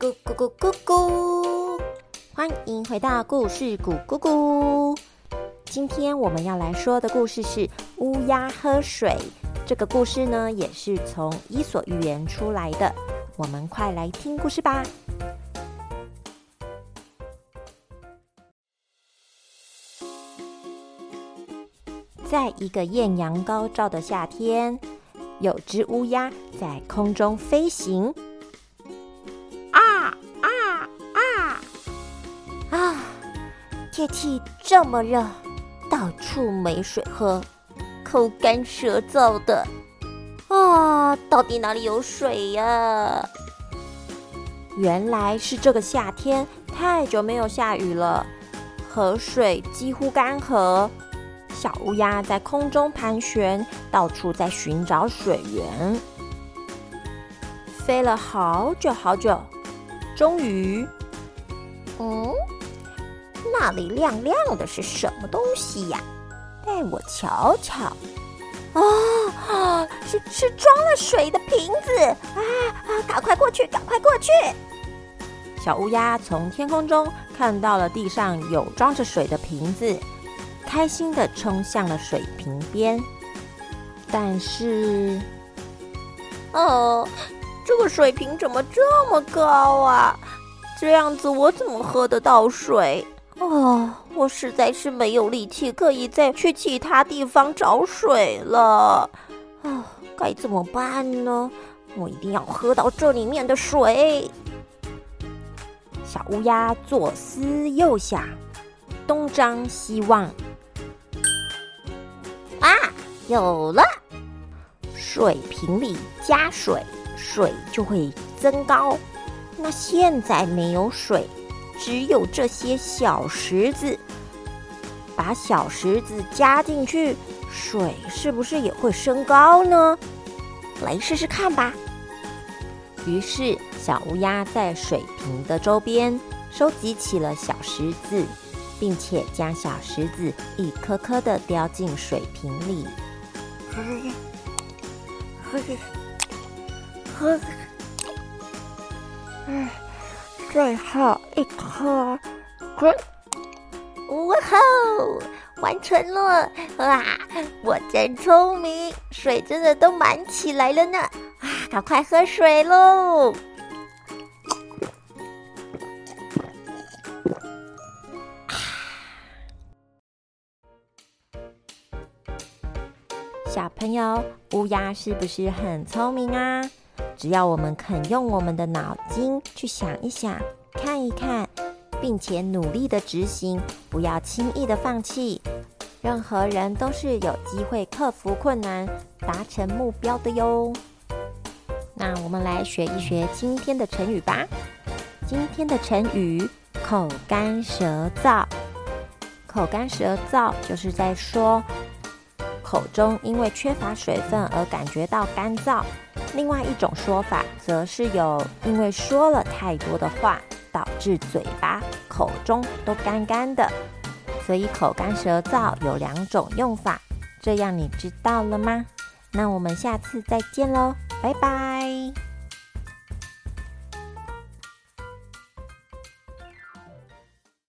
咕咕咕咕咕！欢迎回到故事咕咕咕。今天我们要来说的故事是乌鸦喝水。这个故事呢，也是从《伊索寓言》出来的。我们快来听故事吧。在一个艳阳高照的夏天，有只乌鸦在空中飞行。天气这么热，到处没水喝，口干舌燥的。啊，到底哪里有水呀？原来是这个夏天太久没有下雨了，河水几乎干涸。小乌鸦在空中盘旋，到处在寻找水源，飞了好久好久，终于，嗯，那里亮亮的是什么东西呀？带我瞧瞧。啊，是是装了水的瓶子啊啊！赶快过去，赶快过去！小乌鸦从天空中看到了地上有装着水的瓶子。开心的冲向了水瓶边，但是，哦，这个水瓶怎么这么高啊？这样子我怎么喝得到水？哦，我实在是没有力气可以再去其他地方找水了。啊，该怎么办呢？我一定要喝到这里面的水。小乌鸦左思右想，东张西望。啊有了，水瓶里加水，水就会增高。那现在没有水，只有这些小石子。把小石子加进去，水是不是也会升高呢？来试试看吧。于是，小乌鸦在水瓶的周边收集起了小石子，并且将小石子一颗颗的叼进水瓶里。喝喝喝，哎，最后一颗，滚！哇吼，完成了！哇，我真聪明，水真的都满起来了呢！啊，赶快喝水喽！小朋友，乌鸦是不是很聪明啊？只要我们肯用我们的脑筋去想一想、看一看，并且努力的执行，不要轻易的放弃。任何人都是有机会克服困难、达成目标的哟。那我们来学一学今天的成语吧。今天的成语“口干舌燥”，口干舌燥就是在说。口中因为缺乏水分而感觉到干燥，另外一种说法则是有因为说了太多的话，导致嘴巴、口中都干干的，所以口干舌燥有两种用法，这样你知道了吗？那我们下次再见喽，拜拜。